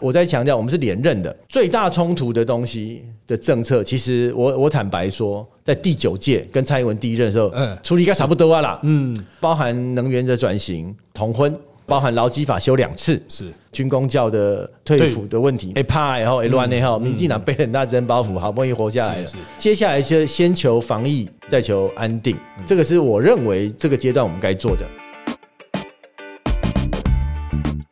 我在强调，我们是连任的，最大冲突的东西的政策，其实我我坦白说，在第九届跟蔡英文第一任的时候，嗯。处理应该差不多啊啦，嗯，包含能源的转型、同婚，包含劳基法修两次，是。军工教的退服的问题，哎怕然后 L 1内后，民进党背很大真包袱，好不容易活下来了。接下来就先求防疫，再求安定，这个是我认为这个阶段我们该做的。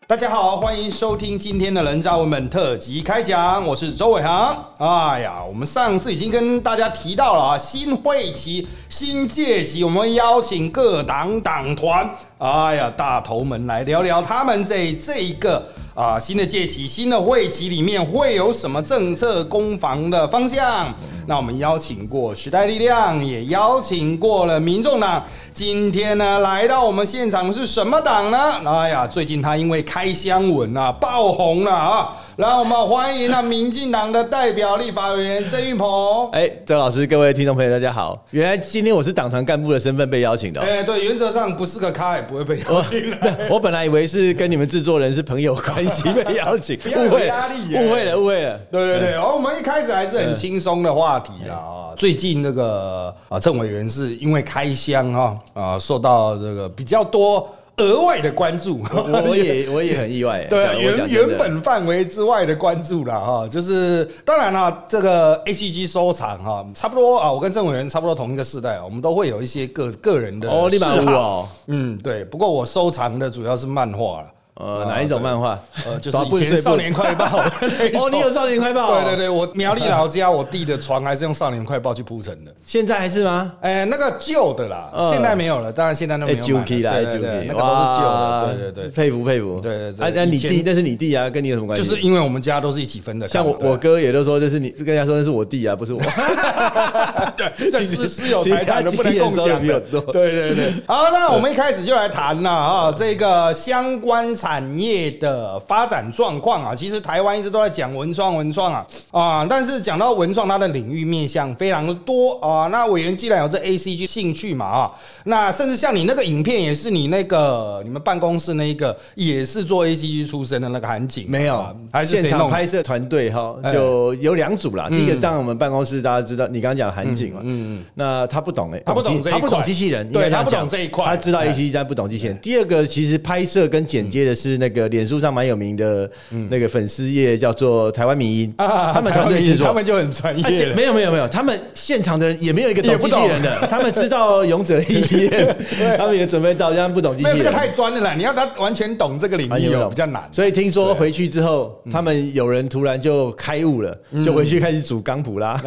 大家好，欢迎收听今天的人渣文本特辑开讲，我是周伟航。哎呀，我们上次已经跟大家提到了啊，新会期、新届期，我们邀请各党党团，哎呀，大头们来聊聊他们这这一个啊新的届期、新的会期里面会有什么政策攻防的方向。那我们邀请过时代力量，也邀请过了民众党。今天呢，来到我们现场的是什么党呢？哎呀，最近他因为开箱文啊爆红了啊！来，我们欢迎那，民进党的代表立法委员郑运鹏。哎，周老师，各位听众朋友，大家好。原来今天我是党团干部的身份被邀请的哦、哎，对，原则上不是个咖也不会被邀请来。我本来以为是跟你们制作人是朋友关系被邀请，误会压力耶误会了，误会了。对对对，然后我们一开始还是很轻松的话题啦啊。最近那个啊，郑委员是因为开箱哈啊，受到这个比较多额外的关注。我我也 我也很意外。对啊，原原本范围之外的关注了哈，就是当然啦，这个 A C G 收藏哈，差不多啊，我跟郑委员差不多同一个世代，我们都会有一些个个人的哦，立马嗜好屋哦，嗯，对，不过我收藏的主要是漫画了。呃，哪一种漫画？呃，就是以前少年快报 哦，你有少年快报？对对对，我苗栗老家我弟的床还是用少年快报去铺成的。现在还是吗？哎，那个旧的啦，嗯现在没有了，当然现在都没哎，有买了。对对对那个都是旧的。对对对，佩服佩服。对对对你弟那是你弟啊，跟你有什么关系？就是因为我们家都是一起分的。像我我哥也都说这是你，跟人家说那是我弟啊，不是我。对，这私私有财产的不能共享的。多对对对，好，那我们一开始就来谈了啊，这个相关产业的发展状况啊。其实台湾一直都在讲文创文创啊啊，但是讲到文创，它的领域面向非常的多啊。那委员既然有这 A C G 兴趣嘛啊，那甚至像你那个影片也是你那个你们办公室那一个也是做 A C G 出身的那个韩景没有啊，还是现？场拍摄团队哈，哎就有两组啦。第一个是当然我们办公室大家知道，你刚刚讲韩景嘛，嗯嗯。那他不懂哎，他不懂这一他不懂机器人，对他不懂这一块。他知道哎 A C 但不懂机器人。第二个其实拍摄跟剪接的是那个脸书上蛮有名的那个粉丝页叫做台湾民音，啊他们团队制作。他。们就很专业。了。没有没有没有，他们现场的人也没有一个懂机器人的，他们知道勇者一验，他们也准备到，但不懂机器人。这个太专了啦，你要他完全懂这个领域哦，比较难。所以听说回去之后，他们有人突然就开悟了，就回去开始煮钢普拉。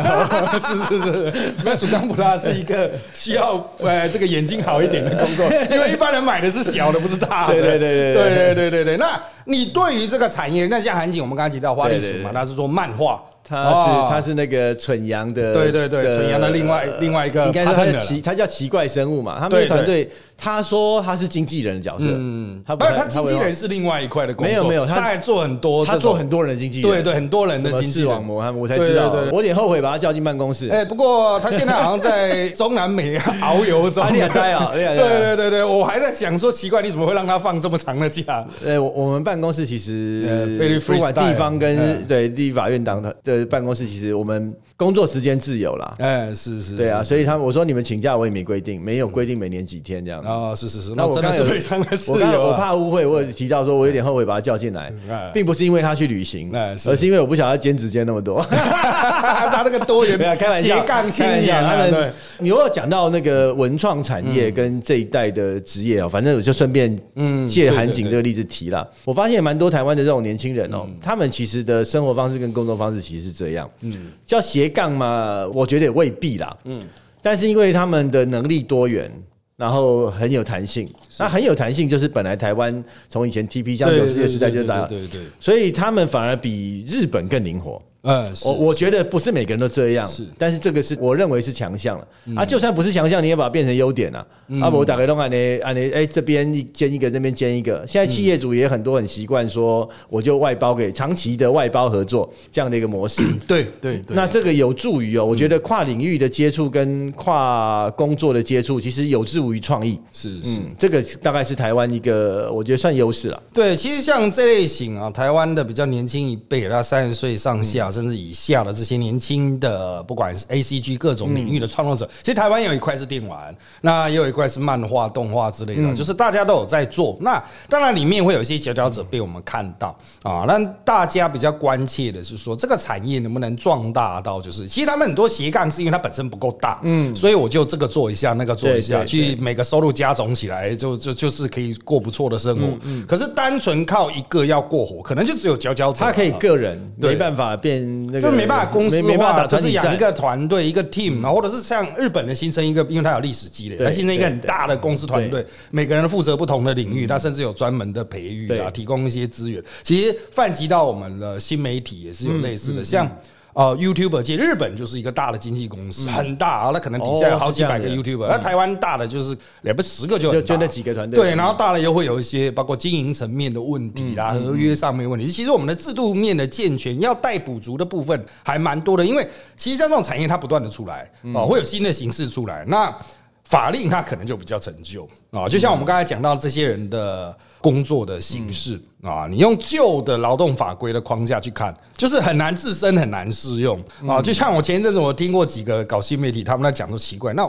是 是是，没有主干普拉是一个 需要呃这个眼睛好一点的工作，因为一般人买的是小的，不是大的。对对对对对对对对。那你对于这个产业，那像韩景，我们刚刚提到花栗鼠嘛，他是做漫画，他哦是他是那个蠢羊的，对对对的蠢羊的另外另外一个应该说奇他叫奇怪生物嘛，他们团队他说他是经纪人的角色，嗯，他不是他经纪人是另外一块的工作，没有没有他他还做很多，他做很多人的经纪人，对对很多人的经纪网膜，他们我才知道。我有点后悔把他叫进办公室。哎、不过他现在好像在中南美 遨游中。啊你也在啊 对对对对，我还在想说，奇怪，你怎么会让他放这么长的假？呃，我我们办公室其实不管地方跟嗯。对立法院党的的办公室，其实我们工作时间自由啦。哎、是是，对啊，所以他们我说你们请假我也没规定，没有规定每年几天这样。啊、是是是，那我真的刚有是非常的自我刚由、啊。我怕误会，我有提到说我有点后悔把他叫进来哎，并不是因为他去旅行，而是因为我不想要兼职兼那么多。他那个多元没有开玩笑，斜杠青年、啊，他你如果讲到那个文创产业跟这一代的职业哦，反正我就顺便嗯借韩景这个例子提了。我发现蛮多台湾的这种年轻人哦，他们其实的生活方式跟工作方式其实是这样，嗯，叫斜杠嘛，我觉得也未必啦，嗯，但是因为他们的能力多元。然后很有弹性，那很有弹性就是本来台湾从以前 TP 像对九世界时代就打，对对对对所以他们反而比日本更灵活。嗯，我我觉得不是每个人都这样，是但是这个是我认为是强项了、啊。就算不是强项，你也把它变成优点啊。啊，我打开弄按呢啊呢，哎，这边一兼一个，那边兼一个。现在企业主也很多很习惯说，我就外包给长期的外包合作这样的一个模式。对对对，那这个有助于哦，我觉得跨领域的接触跟跨工作的接触，其实有助于创意。是是。嗯，这个大概是台湾一个我觉得算优势了。对，其实像这类型啊，台湾的比较年轻一辈，他三十岁上下、甚至以下的这些年轻的，不管是 A C G 各种领域的创作者，其实台湾有一块是电玩，那也有一块是漫画、动画之类的，就是大家都有在做。那当然里面会有一些佼佼者被我们看到啊，那大家比较关切的是说，这个产业能不能壮大到，就是其实他们很多斜杠是因为它本身不够大，嗯，所以我就这个做一下，那个做一下，去每个收入加总起来，就就就是可以过不错的生活。可是单纯靠一个要过活，可能就只有佼佼者啊。他可以个人没办法变那个，就没办法公司化，没没办法打团就是养一个团队、一个 team 啊，或者是像日本的新生一个，因为它有历史积累，对它形成一个很大的公司团队，每个人负责不同的领域，它甚至有专门的培育啊，对。提供一些资源。其实泛及到我们的新媒体也是有类嗯似的，像。呃，YouTuber 界日本就是一个大的经纪公司，很大啊，那可能底下有好几百个 YouTuber，那台湾大的就是两不十个就就就那几个团队对，然后大了又会有一些包括经营层面的问题啦、嗯合约上面的问题。其实我们的制度面的健全要待补足的部分还蛮多的，因为其实像这种产业它不断的出来嗯哦，会有新的形式出来，那法令它可能就比较陈旧啊。就像我们刚才讲到这些人的工作的形式啊，你用旧的劳动法规的框架去看，就是很难自身很难适用啊。就像我前一阵子我听过几个搞新媒体，他们在讲说奇怪，那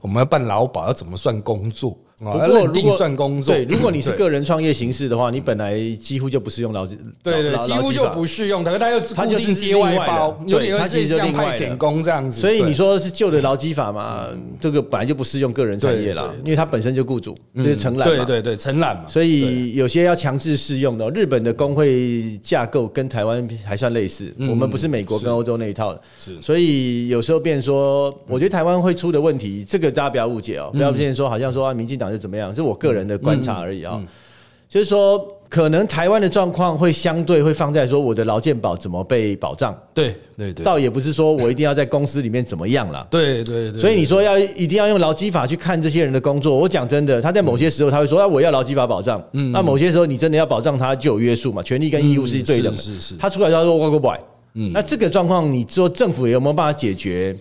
我们要办劳保要怎么算工作？啊，不过如果算工作。对，如果你是个人创业形式的话，你本来几乎就不是用劳对对，劳几乎就不。适用的，可是它又它就是固定接外包，有点类似像派遣工这样子。所以你说是旧的劳基法嘛？这个本来就不适用个人创业啦因为他本身就雇主，就是承揽嘛。对对对，承揽嘛，所以有些要强制适用的哦，日本的工会架构跟台湾还算类似，我们不是美国跟欧洲那一套的，是所以有时候变说，我觉得台湾会出的问题，这个大家不要误解哦，不要变说好像说啊，民进党是怎么样，是我个人的观察而已啊，就是说可能台湾的状况会相对会放在说我的劳健保怎么被保障，对对对，倒也不是说我一定要在公司里面怎么样啦。对对对，所以你说要一定要用劳基法去看这些人的工作，我讲真的，他在某些时候他会说那，我要劳基法保障。嗯那某些时候你真的要保障他，就有约束嘛，权利跟义务是对等的。是是是他出来他说我我不嗯那这个状况，你说政府有没有办法解决？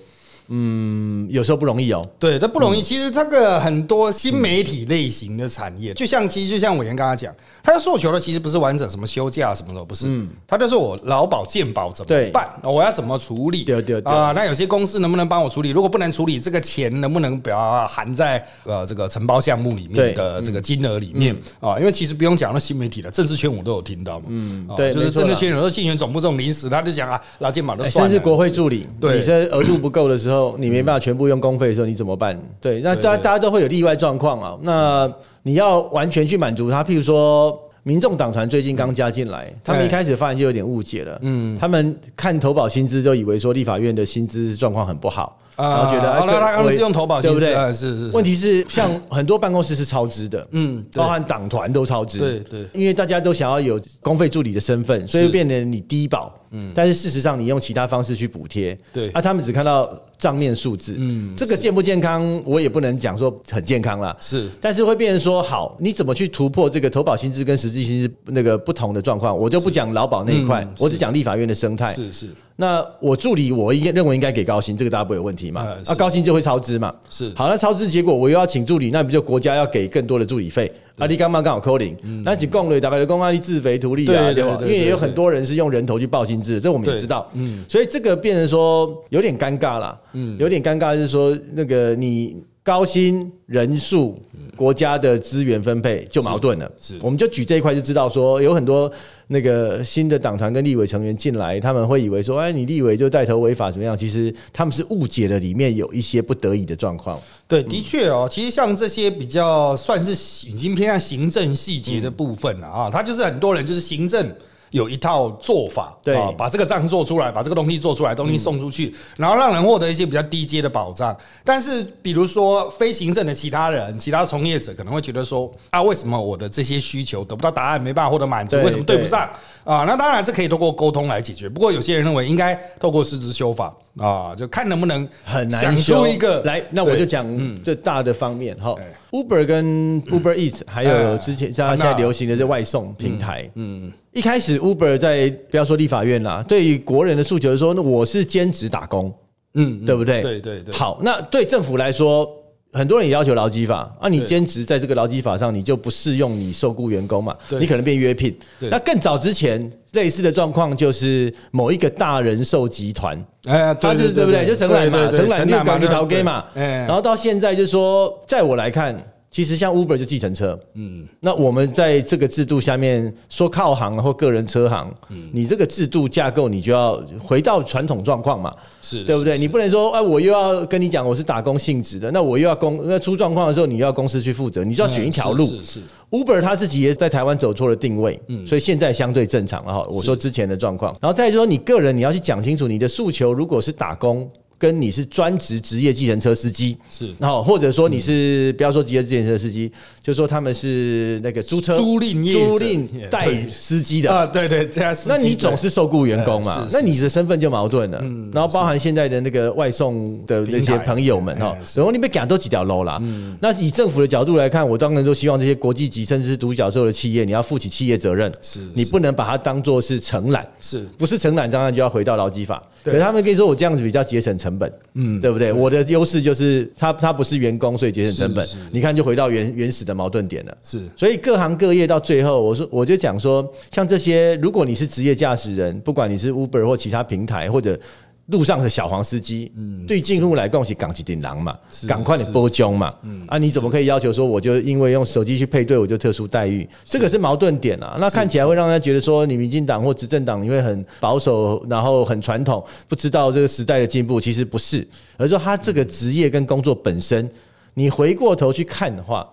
嗯，有时候不容易哦。对，这不容嗯易。其实这个很多新媒体类型的产业，就像其实就像伟言刚刚讲，他要诉求的其实不是完整什么休假什么的，不是，他就是我劳保健保怎么办，我要怎么处理？对对对。啊，那有些公司能不能帮我处理？如果不能处理，这个钱能不能不要含在呃这个承包项目里面的这个金额里面啊？因为其实不用讲那新媒体的政治圈我都有听到嘛，嗯对就是政治圈有时候竞选总部这种临时，他就讲啊，劳健保都哎算了，甚至国会助理，对。你这额度不够的时候，你没办法全部用公费的时候，你怎么办？对，那大家大家都会有例外状况啊。那你要完全去满足他，譬如说。民众党团最近刚加进来，他们一开始发言就有点误解了。嗯，他们看投保薪资就以为说立法院的薪资状况很不好，啊然后觉得哎哦那他各们是用投保对不对？是是是问题是，像很多办公室是超支的，嗯包含党团都超支，对对因为大家都想要有公费助理的身份，所以是变成你低保，嗯，但是事实上你用其他方式去补贴，对。啊，他们只看到账面数字，嗯嗯，这个健不健康，我也不能讲说很健康啦，是。但是会变成说，好，你怎么去突破这个投保薪资跟实际薪资那个不同的状况？我就不讲劳保那一块嗯，我只讲立法院的生态。是是。那我助理，我应该认为应该给高薪，这个大家不会有问题嘛。啊，高薪就会超支嘛。是。好，那超支结果我又要请助理，那不就国家要给更多的助理费？啊，你刚刚刚好扣零，那只供了大概就公安力自肥图利啊，对吧？因为也有很多人是用人头去报薪资，这我们也知道。嗯，所以这个变成说有点尴尬啦。嗯，有点尴尬，就是说那个你高薪人数。国家的资源分配就矛盾了，是是我们就举这一块就知道说，有很多那个新的党团跟立委成员进来，他们会以为说，哎，你立委就带头违法怎么样？其实他们是误解了里面有一些不得已的状况。对，的确哦，其实像这些比较算是已经偏向行政细节的部分了啊，他就是很多人就是行政。有一套做法，对啊把这个账做出来，把这个东西做出来，东西送出去，然后让人获得一些比较低阶的保障。但是，比如说非行政的其他人、其他从业者可能会觉得说，啊，为什么我的这些需求得不到答案，没办法获得满足？为什么对不上？啊，那当然这可以通过沟通来解决。不过有些人认为应该透过实质修法啊，就看能不能很难想修一个来，那我就对讲这大的方面哈哎。Uber 跟 Uber Eats 还有之前像现在流行的这外送平台，嗯，一开始 Uber 在不要说立法院啦，对于国人的诉求是说，那我是兼职打工，嗯，对不对？对对对，好，那对政府来说，很多人也要求劳基法啊，你对兼职在这个劳基法上，你就不适用你受雇员工嘛，你可能变约聘。那更早之前类似的状况就是某一个大人寿集团，哎，他就是对不对？就承揽嘛，承揽六港里头给嘛，哎，然后到现在就是说，在我来看。其实像 Uber 就计程车，嗯，那我们在这个制度下面说靠行或个人车行，嗯你这个制度架构你就要回到传统状况嘛，是对不对？你不能说，哎，我又要跟你讲我是打工性质的，那我又要公那出状况的时候，你要公司去负责，你就要选一条路。是是是 Uber 他自己也在台湾走错了定位，嗯所以现在相对正常了哈。我说之前的状况，然后再说你个人你要去讲清楚你的诉求，如果是打工。跟你是专职职业计程车司机。是。然后或者说你是不要说职业计程车司机，就说他们是那个租车租赁业者。租赁带司机的。啊，对对，这样司机那你总是受雇员工嘛那你的身份就矛盾了。然后包含现在的那个外送的那些朋友们哈然后你被赶都几条 low 啦。那以政府的角度来看，我当然都希望这些国际级甚至是独角兽的企业，你要负起企业责任。是你不能把它当做是承揽，是。不是承揽，当然就要回到劳基法。可对是他们可以说我这样子比较节省成本，嗯，对不对？我的优势就是他他不是员工，所以节省成本。你看就回到原原始的矛盾点了。是所以各行各业到最后，我说我就讲说，像这些，如果你是职业驾驶人，不管你是 Uber 或其他平台，或者路上的小黄司机，嗯对进户来共是港起顶狼嘛，赶快你波中嘛，嗯啊，你怎么可以要求说我就因为用手机去配对我就特殊待遇？这个是矛盾点啊。那看起来会让人家觉得说，你民进党或执政党你会很保守，然后很传统，不知道这个时代的进步，其实不是，而是说他这个职业跟工作本身，你回过头去看的话。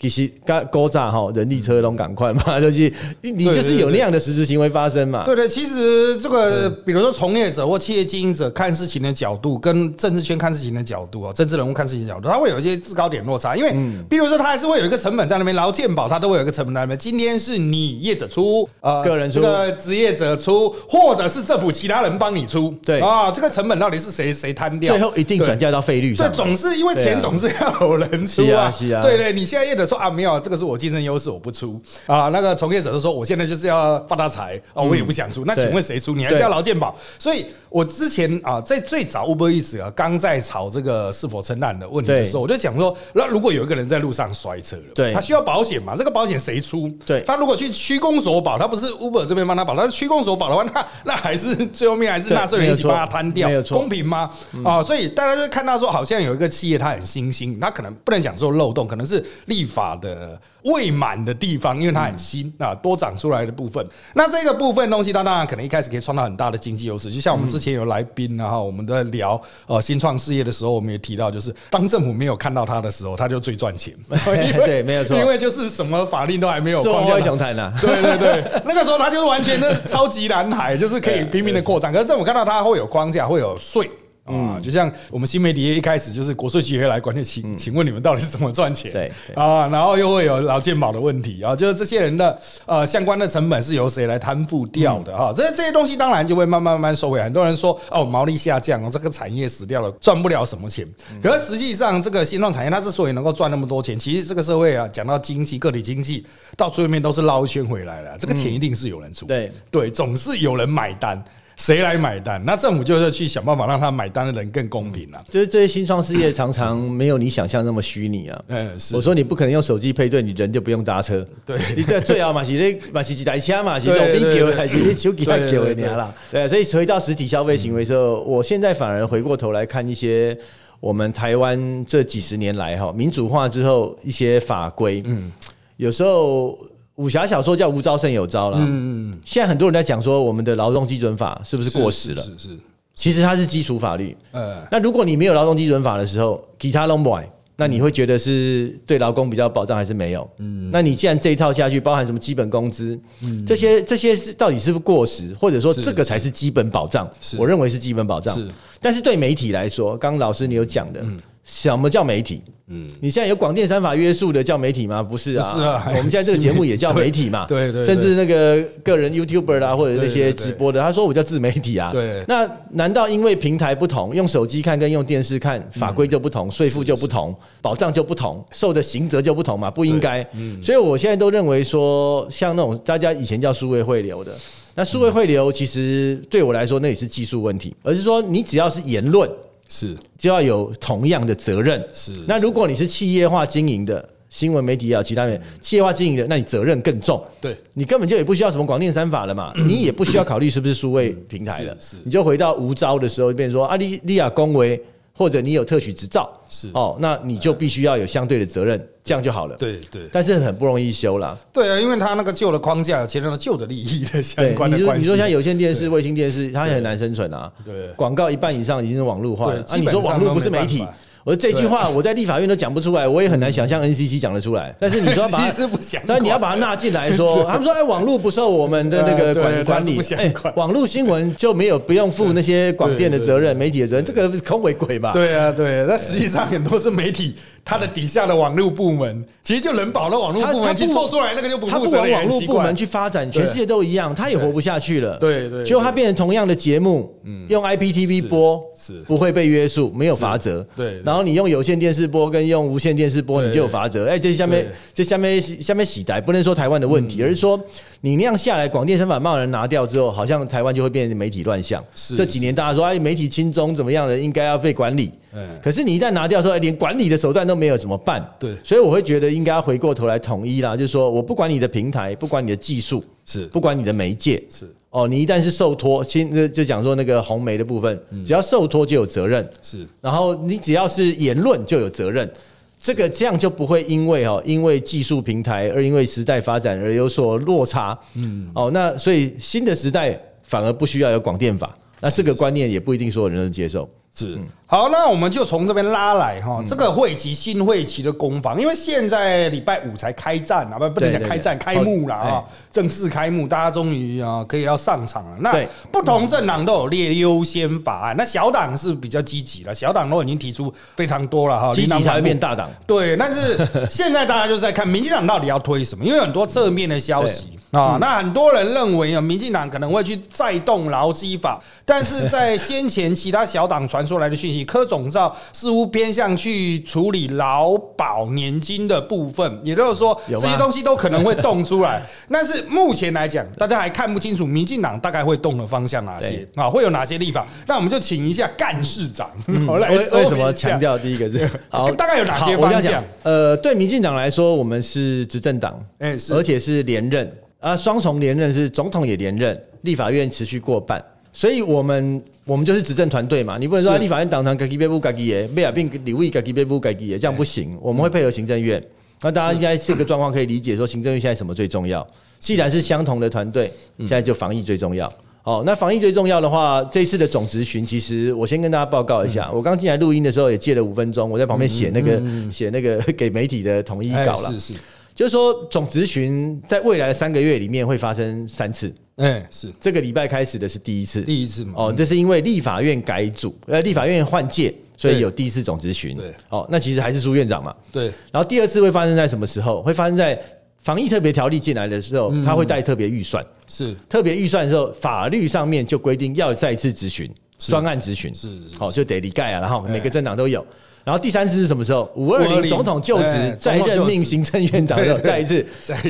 其实高高炸哈，人力车龙赶快嘛，就是你你就是有那样的实质行为发生嘛。对对，其实这个，比如说从业者或企业经营者看事情的角度，跟政治圈看事情的角度啊，政治人物看事情的角度，他会有一些制高点落差。因为，比如说他还是会有一个成本在那边，劳健保他都会有一个成本在那边。今天是你业者出，呃个人出这个职业者出，或者是政府其他人帮你出，对啊，这个成本到底是谁谁摊掉？最后一定转嫁到费率上对，。总是因为钱总是要有人出啊对对，你现在业者说啊，没有，这个是我竞争优势，我不出啊。那个从业者就说，我现在就是要发大财啊，我也不想出。那对请问谁出？你还是要劳健保。所以我之前啊，在最早 Uber Eats 啊，刚在炒这个是否承揽的问题的时候，我就讲说，那如果有一个人在路上摔车了，对他需要保险嘛？这个保险谁出？对他如果去区公所保，他不是 Uber 这边帮他保，他是区公所保的话，那那还是最后面还是对纳税人一起帮他摊掉没有，错公平吗？啊，所以大家就看到说，好像有一个企业它很新兴，它可能不能讲说漏洞，可能是立法的未满的地方，因为它很新啊，多长出来的部分。那这个部分东西，它当然可能一开始可以创造很大的经济优势。就像我们之前有来宾，然后我们在聊呃新创事业的时候，我们也提到，就是当政府没有看到它的时候，它就最赚钱。对没有错因为就是什么法令都还没有做框架外雄谈 呐，对对对，那个时候它就是完全的超级蓝海，就是可以拼命的扩张。可是政府看到它会有框架，会有税。啊，就像我们新媒体业一开始就是国税局会来管，就请请问你们到底是怎么赚钱？对对啊，然后又会有劳健保的问题啊，就是这些人的呃相关的成本是由谁来摊付掉的哈？这这些东西当然就会慢慢慢慢收回来。很多人说哦毛利下降哦，这个产业死掉了，赚不了什么钱。可是实际上，这个新创产业它之所以能够赚那么多钱，其实这个社会啊，讲到经济个体经济，到最后面都是绕一圈回来了。这个钱一定是有人出，对对，总是有人买单。谁来买单？那政府就是去想办法让他买单的人更公平啊。就是这些新创事业 常常没有你想象那么虚拟啊。嗯，是我说你不可能用手机配对，你人就不用搭车。对你这最好嘛是那嘛是几台车嘛，是 对路边对对叫还是你手机还叫的对对对你啦。对，所以回到实体消费行为的时候，我现在反而回过头来看一些我们台湾这几十年来哈民主化之后一些法规，嗯，有时候。武侠小说叫无招胜有招啦。嗯嗯。现在很多人在讲说，我们的劳动基准法是不是过时了？是是，其实它是基础法律。呃，那如果你没有劳动基准法的时候，其他都不爱那你会觉得是对劳工比较保障还是没有？嗯，那你既然这一套下去，包含什么基本工资，嗯，这些这些是到底是不是过时，或者说这个才是基本保障？我认为是基本保障。是，但是对媒体来说，刚刚老师你有讲的。什么叫媒体？嗯，你现在有广电三法约束的叫媒体吗？不是啊，是啊。我们现在这个 节目也叫媒体嘛？对对。甚至那个个人 YouTuber 啦，或者那些直播的，他说我叫自媒体啊。对。那难道因为平台不同，用手机看跟用电视看法规就不同，税负就不同，保障就不同，受的刑责就不同嘛？不应该。嗯。所以我现在都认为说，像那种大家以前叫数位汇流的，那数位汇流其实对我来说那也是技术问题，而是说你只要是言论。是，就要有同样的责任。是，那如果你是企业化经营的新闻媒体啊，其他人企业化经营的，那你责任更重。对，你根本就也不需要什么广电三法了嘛，你也不需要考虑是不是数位平台了，你就回到无招的时候，变成说啊，利利亚恭维。或者你有特许执照是哦，那你就必须要有相对的责任，这样就好了。对对，但是很不容易修了。对啊，因为它那个旧的框架牵扯到旧的利益的相关的关系。你说像有线电视、卫星电视，它也很难生存啊。对，广告一半以上已经是网络化了啊。你说网络不是媒体？我说这句话我在立法院都讲不出来，我也很难想象 NCC 讲得出来。但是你说把，但是你要把它纳进来说，他们说哎，网络不受我们的那个管管理，哎，网络新闻就没有不用负那些广电的责任、媒体的责任，这个空为鬼吧？对啊，对，那实际上很多是媒体。它的底下的网络部门，其实就人保的网络部门去做出来，那个就不负责往网络部门去发展，全世界都一样，他也活不下去了。对对，就它变成同样的节目，用 IPTV 播是不会被约束，没有罚则。对，然后你用有线电视播跟用无线电视播，你就有罚则。哎，这下面这下面下面洗台，不能说台湾的问题，而是说你那样下来，广电三法贸人拿掉之后，好像台湾就会变成媒体乱象。这几年大家说哎，媒体轻中怎么样的，应该要被管理。嗯，可是你一旦拿掉说连管理的手段都没有怎么办？对，所以我会觉得应该要回过头来统一啦，就是说我不管你的平台，不管你的技术，是。不管你的媒介，是。哦，你一旦是受托，先就讲说那个红媒的部分，只要受托就有责任，是，然后你只要是言论就有责任，这个这样就不会因为哦，因为技术平台而因为时代发展而有所落差，嗯，哦，那所以新的时代反而不需要有广电法，那这个观念也不一定所有人都接受。是。好，那我们就从这边拉来哈，这个会期新会期的攻防，因为现在礼拜五才开战啊，不不能讲开战，开幕了啊，正式开幕，大家终于啊可以要上场了。那不同政党都有列优先法案，那小党是比较积极了，小党都已经提出非常多了哈，积极才会变大党。对，但是现在大家就是在看民进党到底要推什么，因为很多侧面的消息。啊，那很多人认为啊，民进党可能会去再动劳基法，但是在先前其他小党传出来的讯息，柯总召似乎偏向去处理劳保年金的部分，也就是说这些东西都可能会动出来。但是目前来讲，大家还看不清楚民进党大概会动的方向哪些啊，会有哪些立法？那我们就请一下干事长 来为什么强调第一个是 好，大概有哪些方向？呃，对民进党来说，我们是执政党，哎，而且是连任。啊，双重连任是总统也连任，立法院持续过半，所以我们我们就是执政团队嘛。你不能说立法院党团改基别不改基耶，贝尔并李位改基别不改基耶，这样不行。我们会配合行政院。那大家应该这个状况可以理解，说行政院现在什么最重要？既然是相同的团队，现在就防疫最重要。哦，那防疫最重要的话，这次的总执询，其实我先跟大家报告一下。我刚进来录音的时候也借了五分钟，我在旁边写那个写那个 给媒体的统一稿了。是是。就是说，总咨询在未来的三个月里面会发生三次。哎，是这个礼拜开始的是第一次，第一次嘛。哦，这是因为立法院改组，呃，立法院换届，所以有第一次总咨询。对，哦，那其实还是苏院长嘛。对。然后第二次会发生在什么时候？会发生在防疫特别条例进来的时候，他会带特别预算。是特别预算的时候，法律上面就规定要再次咨询，专案咨询。是是。好，就得理盖啊，然后每个政党都有。然后第三次是什么时候？五二零总统就职再任命行政院长的时候，再一次，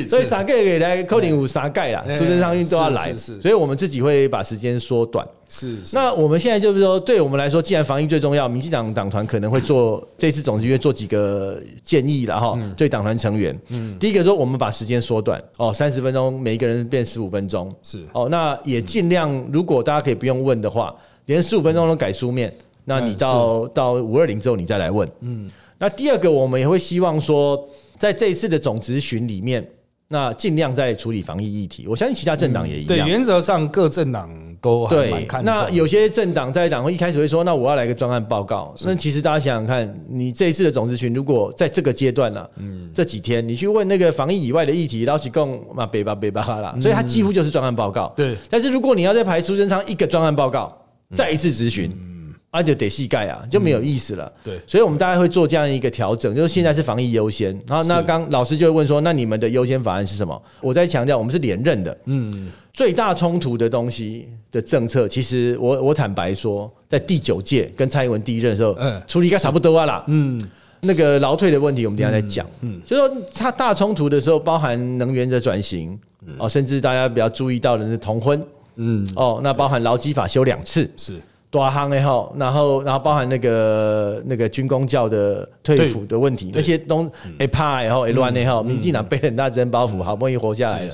所以三盖给来扣零五三盖啦，苏贞昌运都要来，所以我们自己会把时间缩短。是，那我们现在就是说，对我们来说，既然防疫最重要，民进党党团可能会做 这次总决做几个建议了哈。对党团成员，嗯，第一个说我们把时间缩短哦，三十分钟，每一个人变十五分钟，是。哦，那也尽量，如果大家可以不用问的话，连十五分钟都改书面。那你到到五二零之后，你再来问。嗯，那第二个，我们也会希望说，在这一次的总咨询里面，那尽量在处理防疫议题。我相信其他政党也一对，样。原则上各政党都还蛮对。那有些政党在党会一开始会说，那我要来个专案报告。那其实大家想想看，你这一次的总咨询，如果在这个阶段呢、嗯，这几天你去问那个防疫以外的议题，老实讲嘛，北巴北巴哈啦，所以它几乎就是专案报告。对但是如果你要再排苏贞昌一个专案报告，再一次咨询。啊，就得细盖啊，就没有意思了。对所以我们大概会做这样一个调整，就是现在是防疫优先。然后，那刚老师就会问说，那你们的优先法案是什么？我在强调，我们是连任的。嗯，最大冲突的东西的政策，其实我我坦白说，在第九届跟蔡英文第一任的时候，嗯处理应该差不多啊啦。嗯。那个劳退的问题，我们等下再讲。嗯，就说它大冲突的时候，包含能源的转型，哦，甚至大家比较注意到的是同婚，嗯，哦，那包含劳基法修两次，是多行的后，然后然后包含那个那个军工教的退服的问题，那些东哎怕然后哎乱的后，民进党背很大真包袱，好不容易活下来了。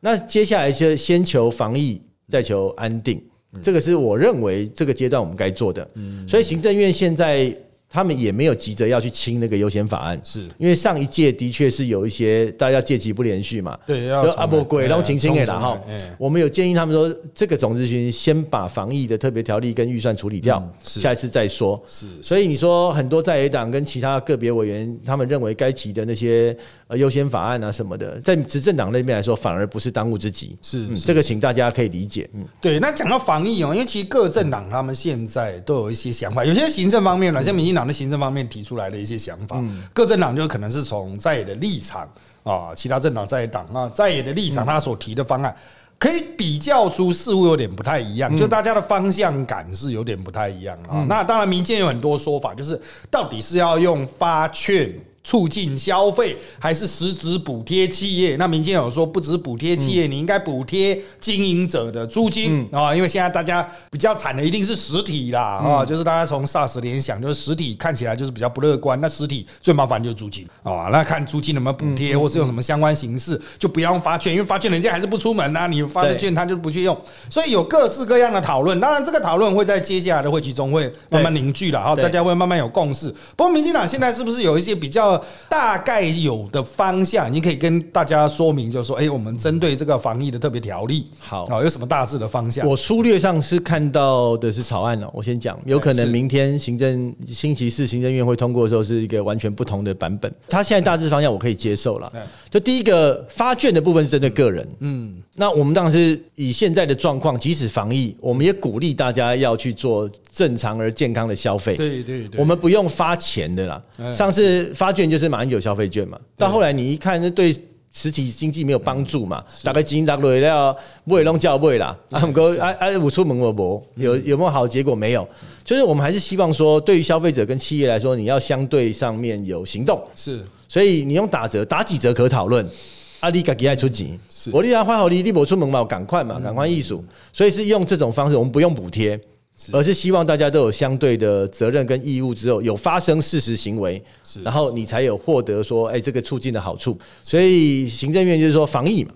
那接下来就先求防疫，再求安定，这个是我认为这个阶段我们该做的。所以行政院现在他们也没有急着要去清那个优先法案，是因为上一届的确是有一些大家借机不连续嘛，对，要阿伯鬼，然后哎清清给然后重来哎我们有建议他们说，这个总咨询先把防疫的特别条例跟预算处理掉，下一次再说。是所以你说很多在野党跟其他个别委员，他们认为该提的那些呃优先法案啊什么的，在执政党那边来说，反而不是当务之急。是这个，请大家可以理解。嗯，对。那讲到防疫哦，因为其实各政党他们现在都有一些想法，有些行政方面呢，像民进党的行政方面提出来的一些想法，各政党就可能是从在野的立场啊，其他政党在野党啊，在野的立场，他所提的方案。可以比较出似乎有点不太一样，就大家的方向感是有点不太一样啊。那当然，民间有很多说法，就是到底是要用发券促进消费，还是实质补贴企业？那民间有说，不只是补贴企业，你应该补贴经营者的租金啊、因为现在大家比较惨的一定是实体啦啊、就是大家从 SARS 联想，就是实体看起来就是比较不乐观，那实体最麻烦就是租金啊、那看租金能不能补贴，或是用什么相关形式，就不要用发券，因为发券人家还是不出门啊，你发的券他就不去用，所以有各式各样的讨论。当然，这个讨论会在接下来的会期中会慢慢凝聚了哈，对大家会慢慢有共识。不过，民进党现在是不是有一些比较大概有的方向，你可以跟大家说明，就是说，哎、我们针对这个防疫的特别条例，好啊，有什么大致的方向？我粗略上是看到的是草案哦，我先讲，有可能明天行政星期四行政院会通过的时候是一个完全不同的版本。它现在大致方向我可以接受了。就第一个发券的部分是针对个人，嗯，那我们当然是以现在的状况，即使防疫，我们也鼓励大家要去做正常而健康的消费。对对对，我们不用发钱的啦哎。上次发券就是马英九消费券嘛，到后来你一看，那对实体经济没有帮助嘛，大概金大落了，不会弄叫不会啦。啊，不过啊啊，我出门我不有有没有好的结果没有？就是我们还是希望说，对于消费者跟企业来说，你要相对上面有行动，是所以你用打折打几折可讨论。啊，你家己爱出钱，我你要换好你，你不出门嘛，赶快嘛，赶快艺术，所以是用这种方式，我们不用补贴，而是希望大家都有相对的责任跟义务之后，有发生事实行为，然后你才有获得说，哎、这个促进的好处。所以行政院就是说防疫嘛，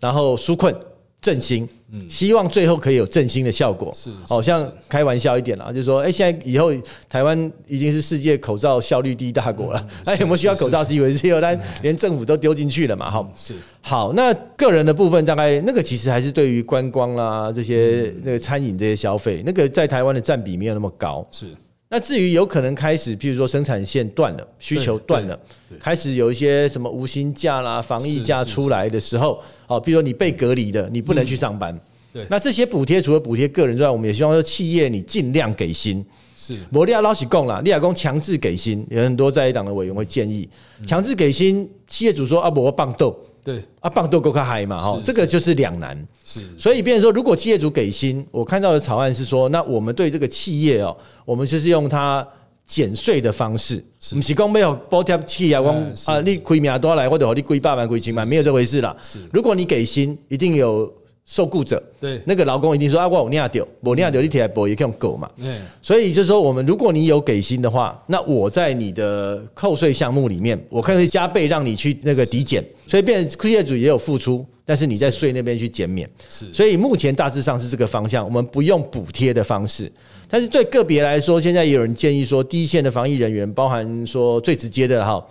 然后纾困振兴，希望最后可以有振兴的效果。嗯是是好像开玩笑一点啦，就是说，哎、现在以后台湾已经是世界口罩效率第一大国了，嗯那有没有需要口罩是一回事，但连政府都丢进去了嘛，哈。是好，那个人的部分大概那个其实还是对于观光啦这些嗯那个餐饮这些消费，那个在台湾的占比没有那么高。是那至于有可能开始，譬如说生产线断了，需求断了开始有一些什么无薪假啦、防疫假出来的时候，哦，比如说你被隔离的，你不能去上班。对。那这些补贴除了补贴个人之外，我们也希望说企业你尽量给薪。是。摩利亚捞起供啦，利亚公强制给薪，有很多在野党的委员会建议强制给薪，企业主说啊，我棒豆对。啊，棒都够开嗨嘛，哈，这个就是两难。是，所以，变成说，如果企业主给薪，我看到的草案是说，那我们对这个企业哦，我们就是用它减税的方式，不是讲没有补贴企业，讲啊，你亏命多来，或者你亏八万、亏千万，没有这回事啦。是。如果你给薪，一定有受雇者，对那个劳工一定说啊，我有领掉，我领掉你提来补也可以用狗嘛。哎所以就是说，我们如果你有给薪的话，那我在你的扣税项目里面，我可以加倍让你去那个抵减，所以变成业主也有付出，但是你在税那边去减免。是所以目前大致上是这个方向，我们不用补贴的方式。但是对个别来说，现在也有人建议说，第一线的防疫人员，包含说最直接的哈，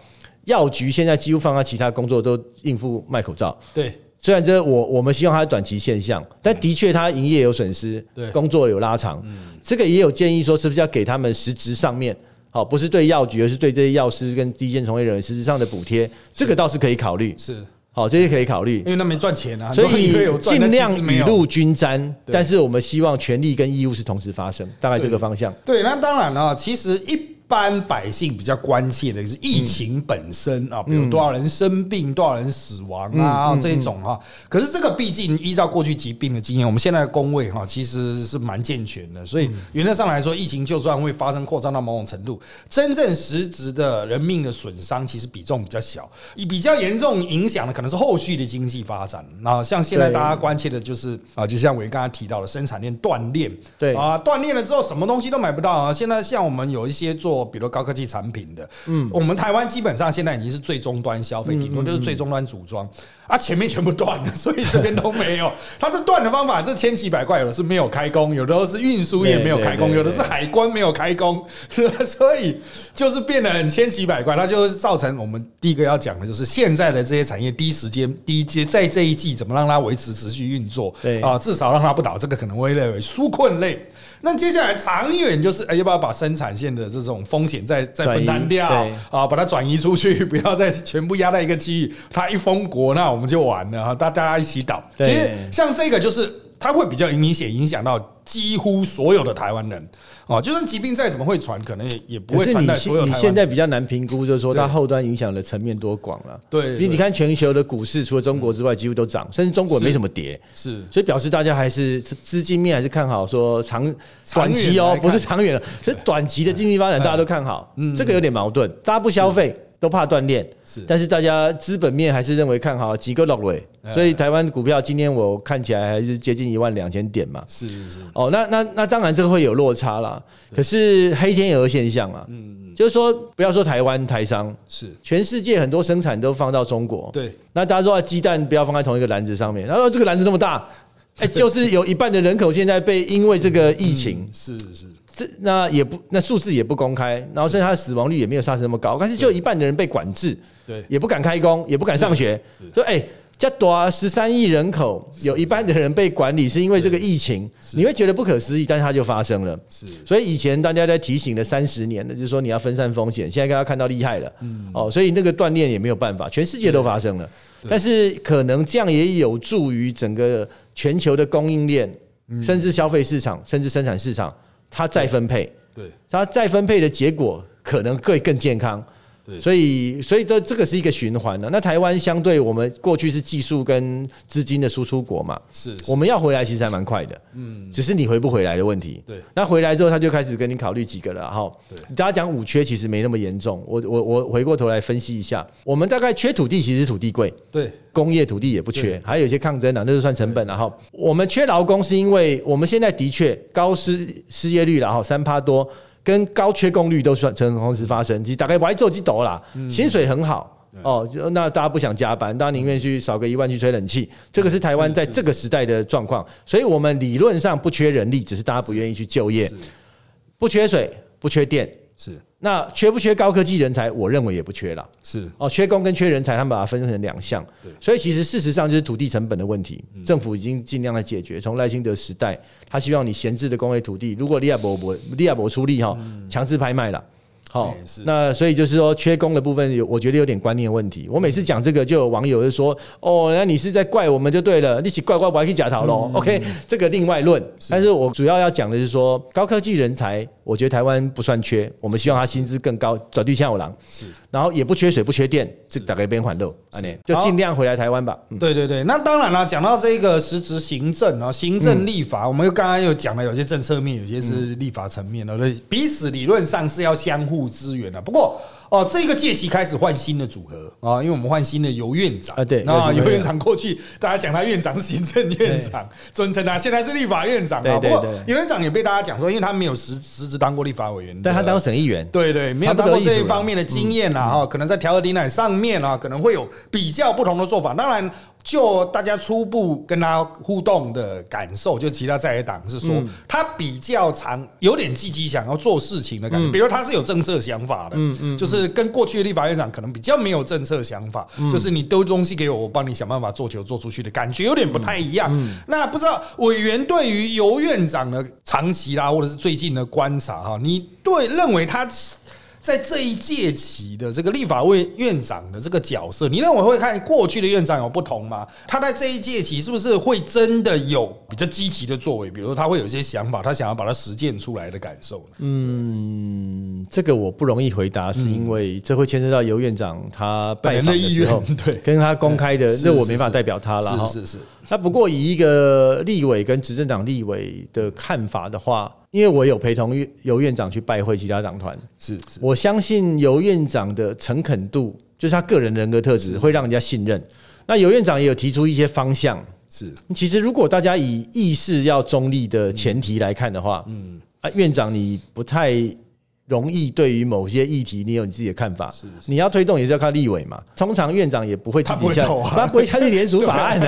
药局现在几乎放在其他工作都应付卖口罩。对虽然这我我们希望它是短期现象，但的确它营业有损失，对工作有拉长，这个也有建议说是不是要给他们实质上面。好，不是对药局，而是对这些药师跟第一线从业人员实质上的补贴，这个倒是可以考虑。是，好，这些可以考虑因。为那没赚钱啊，所以尽量雨露均沾，但是我们希望权利跟义务是同时发生，大概这个方向。对，那当然了，其实一般百姓比较关切的是疫情本身啊，比如多少人生病、多少人死亡啊这一种哈。可是这个毕竟依照过去疾病的经验，我们现在的工位哈其实是蛮健全的，所以原则上来说，疫情就算会发生扩张到某种程度，真正实质的人命的损伤其实比重比较小，以比较严重影响的可能是后续的经济发展。那像现在大家关切的就是啊，就像我刚才提到的生产链断裂，对啊，断裂了之后什么东西都买不到啊。现在像我们有一些做比如高科技产品的，嗯，我们台湾基本上现在已经是最终端消费，顶多就是最终端组装啊，前面全部断了，所以这边都没有。它的断的方法是千奇百怪，有的是没有开工，有的是运输业没有开工，有的是海关没有开工，所以就是变得很千奇百怪。它就是造成我们第一个要讲的就是现在的这些产业第一时间第一阶在这一季怎么让它维持持续运作，对啊，至少让它不倒，这个可能会列为纾困类。那接下来长远就是，哎，要不要把生产线的这种风险再再分担掉对啊，把它转移出去，不要再全部压在一个区域。它一封国，那我们就完了啊，大大家一起倒。其对实像这个就是。它会比较明显影响到几乎所有的台湾人哦，就算疾病再怎么会传，可能也也不可是你会传在所有现你现在比较难评估，就是说它对后端影响的层面多广了。对对因为你看全球的股市，除了中国之外，几乎都涨，甚至中国也没什么跌。是所以表示大家还是资金面还是看好，说长短期哦不是长远了，是短期的经济发展，大家都看好。嗯这个有点矛盾，大家不消费都怕断链，是。但是大家资本面还是认为看好几个落尾，哎。所以台湾股票今天我看起来还是接近一万两千点嘛。是是是，哦，那那那当然这个会有落差啦，可是黑天鹅现象啊，嗯，就是说不要说台湾台商，是。全世界很多生产都放到中国，对。那大家说啊鸡蛋不要放在同一个篮子上面，然后这个篮子那么大，哎，就是有一半的人口现在被因为这个疫情，是是这那也不那数字也不公开，然后甚至它的死亡率也没有上升那么高，但是就一半的人被管制，对也不敢开工，也不敢上学，说哎。加多十三亿人口，有一半的人被管理，是因为这个疫情，你会觉得不可思议，但是它就发生了。是。所以以前大家在提醒了三十年的，就是说你要分散风险，现在大家看到厉害了，哦，所以那个锻炼也没有办法，全世界都发生了，但是可能这样也有助于整个全球的供应链，甚至消费市场，甚至生产市场，它再分配，对。它再分配的结果可能会更健康。对所以，所以这这个是一个循环的。那台湾相对我们过去是技术跟资金的输出国嘛，是我们要回来其实还蛮快的，嗯，只是你回不回来的问题。对那回来之后他就开始跟你考虑几个了哈。对大家讲五缺其实没那么严重。我我我回过头来分析一下，我们大概缺土地，其实土地贵。对工业土地也不缺，还有一些抗争啊，那就算成本了哈我们缺劳工是因为我们现在的确高失失业率了哈，三趴多，跟高缺工率都算成同时发生，其实大概白做几斗啦，薪水很好。哦，就那大家不想加班，大家宁愿去少个一万去吹冷气，这个是台湾在这个时代的状况，所以我们理论上不缺人力，只是大家不愿意去就业，不缺水，不缺电，是那缺不缺高科技人才？我认为也不缺啦。是哦，缺工跟缺人才，他们把它分成两项对，所以其实事实上就是土地成本的问题，政府已经尽量在解决。从赖清德时代，他希望你闲置的工业土地，如果利亚伯伯利亚伯出力哈，强制拍卖了。好那所以就是说，缺工的部分有，我觉得有点观念问题。我每次讲这个，就有网友就说：“哦，那你是在怪我们就对了，一起怪怪我还去假逃喽。”OK，这个另外论。但是我主要要讲的是说，高科技人才，我觉得台湾不算缺，我们希望他薪资更高，转对向有狼。是。然后也不缺水不缺电，这大概边环路，安内就尽量回来台湾吧。嗯对对对，那当然了，讲到这个实质行政啊，行政立法，我们又刚刚又讲了，有些政策面，有些是立法层面的，对，彼此理论上是要相互支援的。不过哦，这个届期开始换新的组合啊，因为我们换新的游院长。啊对那游院长过去大家讲他院长是行政院长，尊称他，现在是立法院长啊。不过游院长也被大家讲说，因为他没有实实质当过立法委员，但他当省议员，对对，没有当过这一方面的经验啊，哈、可能在调和抵奶上面啊，可能会有比较不同的做法。当然，就大家初步跟他互动的感受，就其他在野党是说，他比较常有点积极想要做事情的感觉，比如他是有政策想法的，嗯嗯，就是跟过去的立法院长可能比较没有政策想法，就是你丢东西给我，我帮你想办法做球做出去的感觉有点不太一样。那不知道委员对于尤院长的长期啦，或者是最近的观察哈，你对认为他？在这一届期的这个立法院院长的这个角色，你认为会看过去的院长有不同吗？他在这一届期是不是会真的有比较积极的作为？比如说他会有一些想法，他想要把它实践出来的感受？嗯，这个我不容易回答，是因为这会牵涉到尤院长他拜访的时候，对，跟他公开的，那我没法代表他了。是是是。那不过以一个立委跟执政党立委的看法的话。因为我有陪同尤院长去拜会其他党团，是，我相信尤院长的诚恳度，就是他个人人格特质，会让人家信任。那尤院长也有提出一些方向，是。其实如果大家以意识要中立的前提来看的话，嗯，啊，院长你不太。容易对于某些议题，你有你自己的看法。是，你要推动也是要靠立委嘛。通常院长也不会自己下，他不会下去联署法案 的，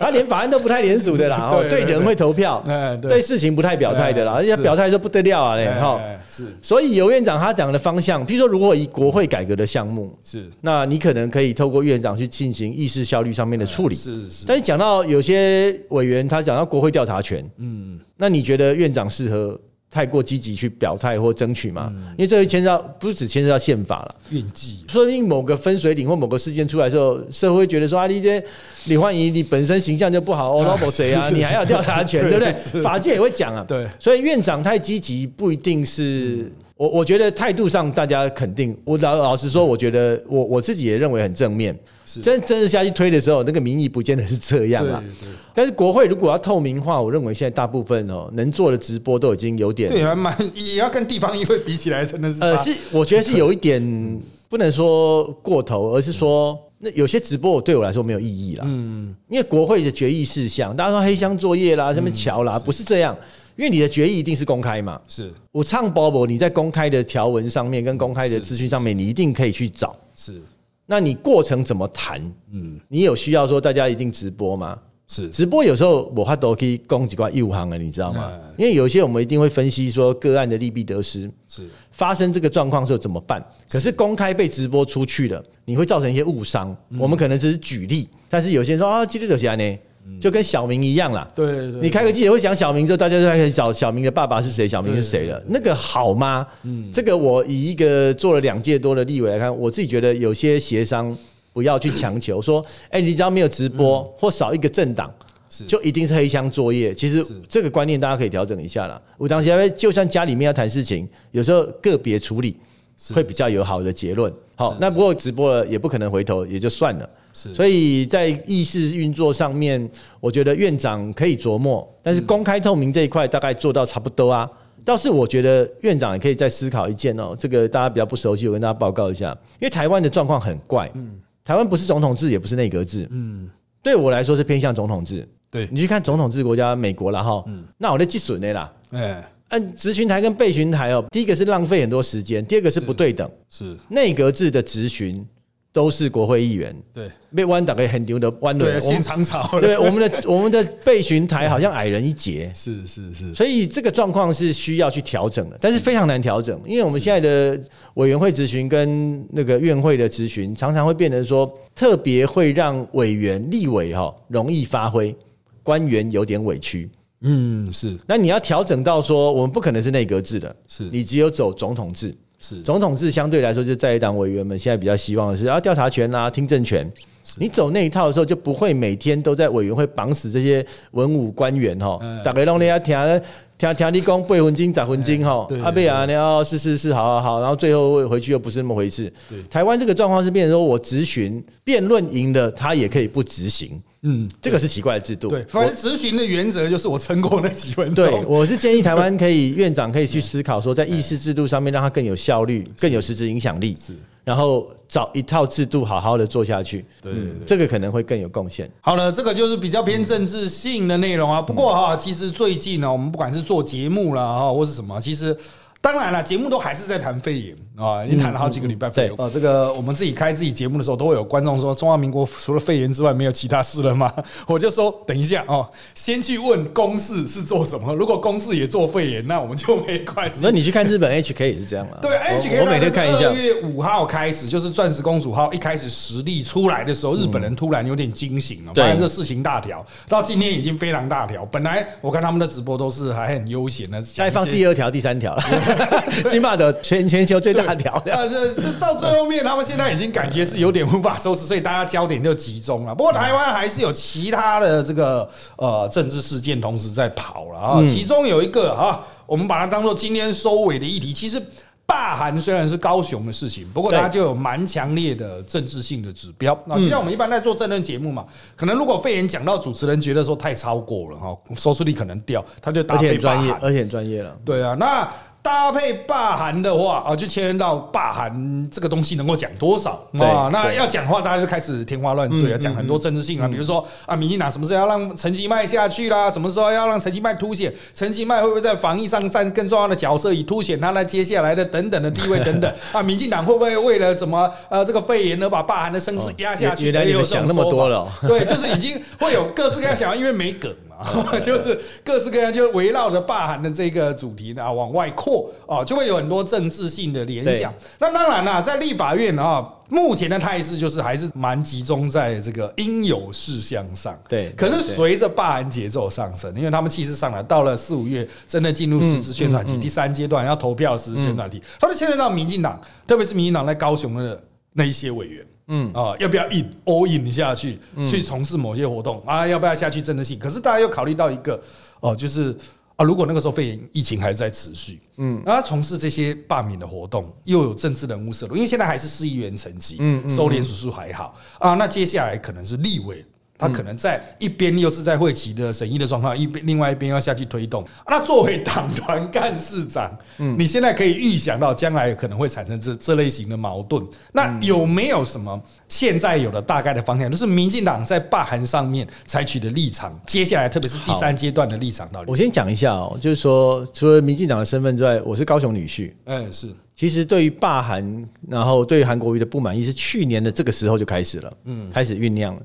他连法案都不太联署的啦。对人会投票，对事情不太表态的啦。而且表态说不得了啊嘞，哈。是，所以尤院长他讲的方向，比如说如果以国会改革的项目，是，那你可能可以透过院长去进行议事效率上面的处理。是是。但是讲到有些委员，他讲到国会调查权，嗯，那你觉得院长适合？太过积极去表态或争取嘛？因为这个牵涉到不是只牵涉到宪法了，运气。说不定某个分水岭或某个事件出来之后，社会觉得说啊，你这李焕英你本身形象就不好，哦，老婆谁啊？你还要调查权，对不对？法界也会讲啊。对，所以院长太积极不一定是。我我觉得态度上大家肯定，我老老实说，我觉得我我自己也认为很正面。真真的下去推的时候，那个民意不见得是这样啊。但是国会如果要透明化，我认为现在大部分哦能做的直播都已经有点对，还蛮也要跟地方议会比起来，真的是呃是我觉得是有一点不能说过头，而是说那有些直播对我来说没有意义了。嗯，因为国会的决议事项，大家说黑箱作业啦，什么桥啦，不是这样。因为你的决议一定是公开嘛，是。我唱包包，你在公开的条文上面跟公开的资讯上面，你一定可以去找。是，那你过程怎么谈？嗯，你有需要说大家一定直播吗？是，直播有时候我还都可以供几块业务行了，你知道吗？因为有些我们一定会分析说个案的利弊得失，是发生这个状况时候怎么办？可是公开被直播出去了，你会造成一些误伤。我们可能只是举例，但是有些人说啊，记得有些呢。就跟小明一样啦，对对，你开个记者会讲小明之后，大家就开始找小明的爸爸是谁，小明是谁了，那个好吗？嗯，这个我以一个做了两届多的立委来看，我自己觉得有些协商不要去强求说，哎，你只要没有直播或少一个政党，就一定是黑箱作业。其实这个观念大家可以调整一下啦。我当时就算家里面要谈事情，有时候个别处理会比较有好的结论。好，那不过直播了也不可能回头，也就算了。所以在议事运作上面，我觉得院长可以琢磨，但是公开透明这一块大概做到差不多啊。倒是我觉得院长也可以再思考一件哦，这个大家比较不熟悉，我跟大家报告一下。因为台湾的状况很怪，嗯，台湾不是总统制，也不是内阁制，嗯，对我来说是偏向总统制。对。你去看总统制国家美国了哈，嗯，那我的计损的啦，哎，按执询台跟备询台哦，第一个是浪费很多时间，第二个是不对等，是。内阁制的执询。都是国会议员，对，被弯打给很牛的弯轮，现场吵，对，我们 的我们的备询台好像矮人一截，是是是，所以这个状况是需要去调整的，但是非常难调整，因为我们现在的委员会质询跟那个院会的质询，常常会变成说，特别会让委员立委哈容易发挥，官员有点委屈，嗯，是，那你要调整到说，我们不可能是内阁制的，是。你只有走总统制。是总统制相对来说，就在党委员们现在比较希望的是啊，调查权啊，听证权。你走那一套的时候，就不会每天都在委员会绑死这些文武官员哈。大概让人家听听听你讲背魂经、砸魂经哈。阿贝啊，你要是是是，好好好，然后最后回去又不是那么回事。台湾这个状况是变成说我质询辩论赢了，他也可以不执行。嗯，这个是奇怪的制度。对，反正执行的原则就是我撑过那几分钟。对，我是建议台湾可以院长可以去思考说，在议事制度上面让它更有效率、更有实质影响力。是，然后找一套制度好好的做下去。对，这个可能会更有贡献。好了，这个就是比较偏政治性的内容啊。不过哈，其实最近呢，我们不管是做节目啦哈，或是什么，其实。当然了，节目都还是在谈肺炎啊，已经谈了好几个礼拜肺炎。呃，这个我们自己开自己节目的时候，都会有观众说，中华民国除了肺炎之外，没有其他事了吗？我就说，等一下哦，先去问公事是做什么。如果公事也做肺炎，那我们就没关系。那你去看日本 HK 也是这样了。对，HK 我每天看一下。二月五号开始，就是钻石公主号一开始实力出来的时候，日本人突然有点惊醒了，发现这事情大条。到今天已经非常大条。本来我看他们的直播都是还很悠闲的，再放第二条、第三条了。金马的全全球最大条。啊，这这到最后面，他们现在已经感觉是有点无法收拾，所以大家焦点就集中了。不过台湾还是有其他的这个呃政治事件同时在跑了啊。其中有一个哈，我们把它当做今天收尾的议题。其实罢韩虽然是高雄的事情，不过它就有蛮强烈的政治性的指标。那就像我们一般在做政论节目嘛，可能如果肺炎讲到主持人觉得说太超过了哈，收视率可能掉，他就搭配专业，而且很专业了。对啊，那。搭配霸韩的话啊，就牵连到霸韩这个东西能够讲多少啊？那要讲话，大家就开始天花乱坠啊，讲很多政治性啊，比如说啊，民进党什么时候要让陈吉迈下去啦？什么时候要让陈吉迈凸显？陈吉迈会不会在防疫上占更重要的角色，以凸显他那接下来的等等的地位等等 啊？民进党会不会为了什么呃这个肺炎而，把霸韩的声势压下去？原来有想那么多了，对，就是已经会有各式各样想，因为没梗。就是各式各样，就围绕着霸韩的这个主题呢往外扩哦，就会有很多政治性的联想。那当然啦，在立法院啊，目前的态势就是还是蛮集中在这个应有事项上。对，可是随着霸韩节奏上升，因为他们气势上来，到了四五月，真的进入实质宣传期，第三阶段要投票实质宣传期，他就牵涉到民进党，特别是民进党在高雄的那一些委员。嗯啊，要不要 in all in 下去去从事某些活动啊？要不要下去真的性？可是大家又考虑到一个哦，就是啊，如果那个时候肺炎疫情还在持续，嗯，那从事这些罢免的活动，又有政治人物涉入，因为现在还是市议员层级，嗯，收敛指数还好啊，那接下来可能是立委。他可能在一边又是在会期的审议的状况，一边另外一边要下去推动。那作为党团干事长，嗯，你现在可以预想到将来可能会产生这这类型的矛盾。那有没有什么现在有的大概的方向？就是民进党在罢韩上面采取的立场，接下来特别是第三阶段的立场到底？我先讲一下哦，就是说除了民进党的身份之外，我是高雄女婿。哎，是。其实对于罢韩，然后对韩国瑜的不满意，是去年的这个时候就开始了，嗯，开始酝酿了。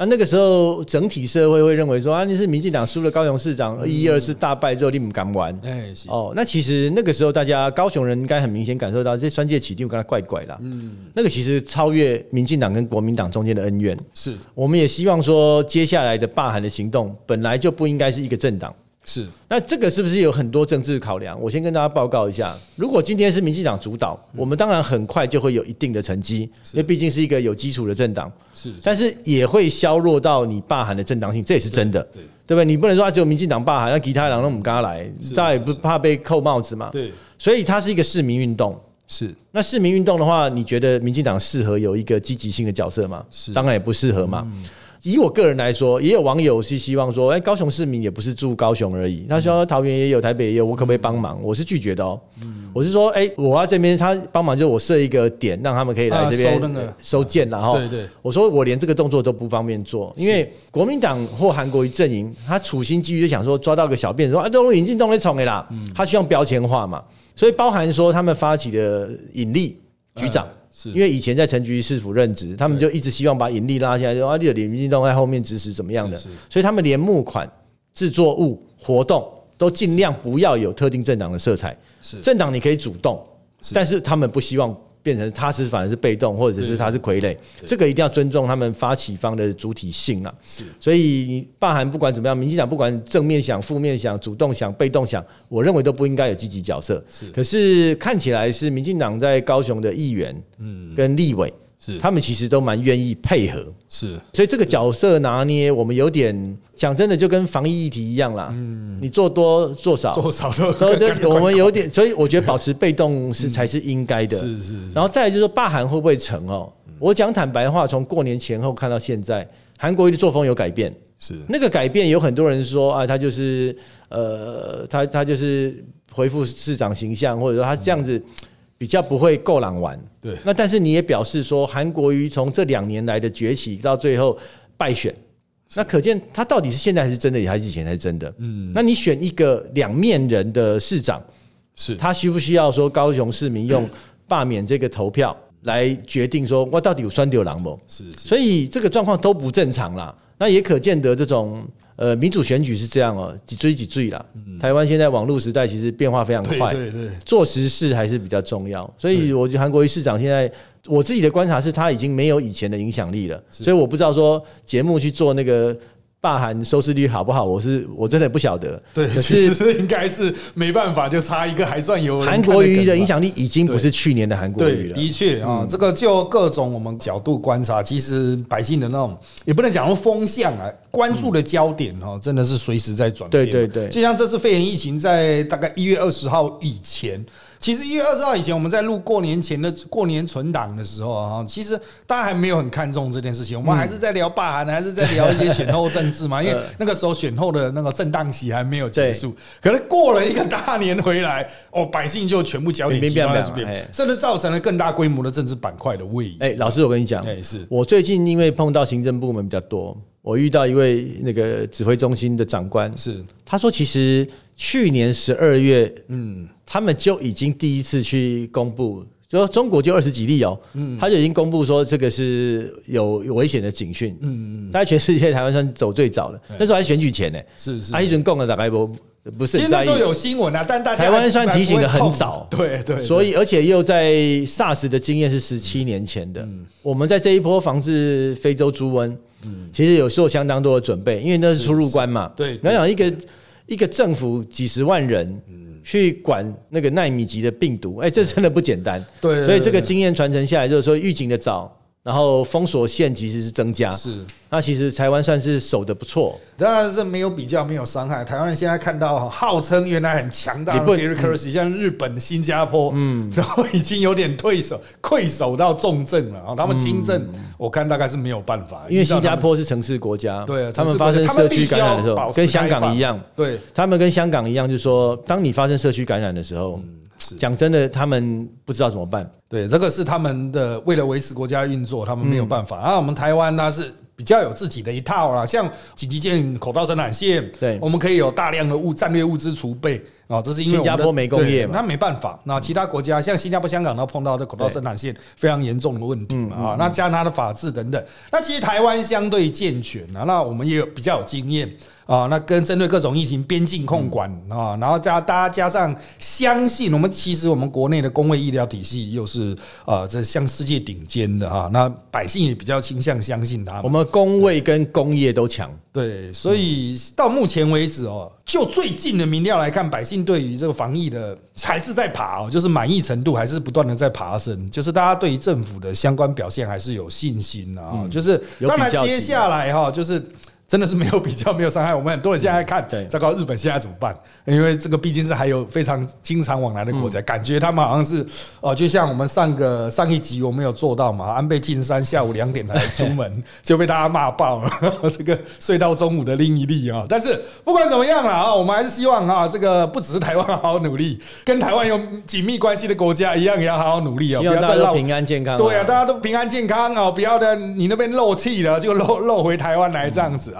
那那个时候，整体社会会认为说啊，你是民进党输了高雄市长，一二次大败之后，你不敢玩。哎，哦，那其实那个时候，大家高雄人应该很明显感受到，这三界起定跟他怪怪的。嗯，那个其实超越民进党跟国民党中间的恩怨。是，我们也希望说，接下来的罢韩的行动，本来就不应该是一个政党。是，那这个是不是有很多政治考量？我先跟大家报告一下，如果今天是民进党主导，我们当然很快就会有一定的成绩，因为毕竟是一个有基础的政党。是，但是也会削弱到你罢韩的正当性，这也是真的。对，对不对？你不能说只有民进党罢韩，那其他党那我们跟他来，大家也不怕被扣帽子嘛。对，所以它是一个市民运动。是，那市民运动的话，你觉得民进党适合有一个积极性的角色吗？是，当然也不适合嘛。以我个人来说，也有网友是希望说，哎，高雄市民也不是住高雄而已，他说桃园也有，台北也有，我可不可以帮忙？我是拒绝的哦。我是说，哎，我要这边他帮忙，就我设一个点，让他们可以来这边收件，然后，对对，我说我连这个动作都不方便做，因为国民党或韩国瑜阵营，他处心积虑就想说抓到个小辫，说啊，这种引进动来宠的啦，他希望标签化嘛，所以包含说他们发起的引力局长。因为以前在陈局市府任职，他们就一直希望把盈利拉下来，就啊，有林进东在后面指使怎么样的，所以他们连募款、制作物、活动都尽量不要有特定政党的色彩。是。政党你可以主动，但是他们不希望。变成他是反而是被动，或者是他是傀儡，这个一定要尊重他们发起方的主体性啊。是，所以罢韩不管怎么样，民进党不管正面想、负面想、主动想、被动想，我认为都不应该有积极角色。是，可是看起来是民进党在高雄的议员，嗯，跟立委。是，他们其实都蛮愿意配合，是，所以这个角色拿捏，我们有点讲真的，就跟防疫议题一样啦。嗯，你做多做少，做少都都，我们有点，所以我觉得保持被动是才是应该的。是是。然后再就是说，罢韩会不会成哦？我讲坦白话，从过年前后看到现在，韩国的作风有改变。是那个改变，有很多人说啊，他就是呃，他他就是回复市长形象，或者说他这样子。比较不会够狼玩，对。那但是你也表示说，韩国瑜从这两年来的崛起到最后败选，那可见他到底是现在还是真的，还是以前还是真的？嗯。那你选一个两面人的市长，是他需不需要说高雄市民用罢免这个投票来决定说，我到底有酸丢狼不？是是，所以这个状况都不正常啦。那也可见得这种呃民主选举是这样哦，几追几追啦。台湾现在网络时代其实变化非常快，对对对，做实事还是比较重要。所以我觉得韩国瑜市长现在我自己的观察是他已经没有以前的影响力了，所以我不知道说节目去做那个。罢韩收视率好不好？我是我真的不晓得。对，可是应该是没办法，就差一个还算有。韩国瑜的影响力已经不是去年的韩国瑜了。的确啊，这个就各种我们角度观察，其实百姓的那种也不能讲说风向啊，关注的焦点哈，真的是随时在转变。对对对，就像这次肺炎疫情，在大概一月二十号以前。其实一月二十号以前，我们在录过年前的过年存档的时候啊，其实大家还没有很看重这件事情，我们还是在聊罢韩，还是在聊一些选后政治嘛，因为那个时候选后的那个震荡期还没有结束。可是过了一个大年回来，哦，百姓就全部焦点集中在这边，甚至造成了更大规模的政治板块的位移。哎，老师，我跟你讲，是我最近因为碰到行政部门比较多，我遇到一位那个指挥中心的长官，是。他说，其实去年十二月，嗯。他们就已经第一次去公布，就说中国就二十几例哦，嗯，他就已经公布说这个是有有危险的警讯，嗯嗯，大概全世界台湾算走最早的，那时候还选举前呢，是是，他一直供了大概不不是，其实那时候有新闻啊，但大家台湾算提醒的很早，对对，所以而且又在 SARS 的经验是十七年前的，我们在这一波防治非洲猪瘟，嗯，其实有做相当多的准备，因为那是出入关嘛，对，你要想一个一个政府几十万人。去管那个纳米级的病毒，哎，这真的不简单。对，所以这个经验传承下来，就是说预警的早。然后封锁线其实是增加，是。那其实台湾算是守的不错，当然是没有比较没有伤害。台湾人现在看到号称原来很强大的 u r 像日本、新加坡，嗯，然后已经有点退守、溃守到重症了啊。他们轻症，我看大概是没有办法，因为新加坡是城市国家，对，他们发生社区感染的时候，跟香港一样，对。他们跟香港一样，就是说，当你发生社区感染的时候。讲真的，他们不知道怎么办。对，这个是他们的为了维持国家运作，他们没有办法。啊，我们台湾呢是比较有自己的一套啦，像紧急建口罩生产线，对，我们可以有大量的物战略物资储备啊，这是因为新加坡没工业嘛，那没办法。那其他国家像新加坡、香港，都碰到这口罩生产线非常严重的问题嘛啊，那加上它的法制等等，那其实台湾相对健全啊，那我们也有比较有经验。啊，那跟针对各种疫情边境控管啊，然后加大家加上相信我们，其实我们国内的公卫医疗体系又是啊，这像世界顶尖的啊，那百姓也比较倾向相信它。我们工卫跟工业都强，对，所以到目前为止哦，就最近的民调来看，百姓对于这个防疫的还是在爬哦，就是满意程度还是不断的在爬升，就是大家对于政府的相关表现还是有信心的啊，就是当然接下来哈，就是。真的是没有比较，没有伤害。我们很多人现在看，糟糕，日本现在怎么办？因为这个毕竟是还有非常经常往来的国家，感觉他们好像是哦，就像我们上个上一集我们有做到嘛，安倍晋三下午两点才出门 就被大家骂爆了，这个睡到中午的另一例啊。但是不管怎么样了啊，我们还是希望啊，这个不只是台湾好好努力，跟台湾有紧密关系的国家一样也要好好努力啊，不要再漏平安健康。对啊，大家都平安健康啊，不要的你那边漏气了就漏漏回台湾来这样子。啊，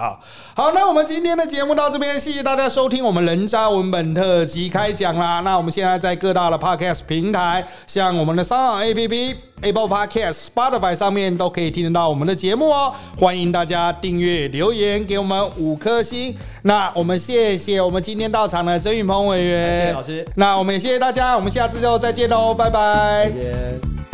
好，那我们今天的节目到这边，谢谢大家收听我们人渣文本特辑开讲啦。那我们现在在各大的 podcast 平台，像我们的三网 APP、Apple Podcast、Spotify 上面都可以听得到我们的节目哦。欢迎大家订阅、留言给我们五颗星。那我们谢谢我们今天到场的曾云鹏委员，谢谢老师。那我们也谢谢大家，我们下次就再见喽，拜拜。再见。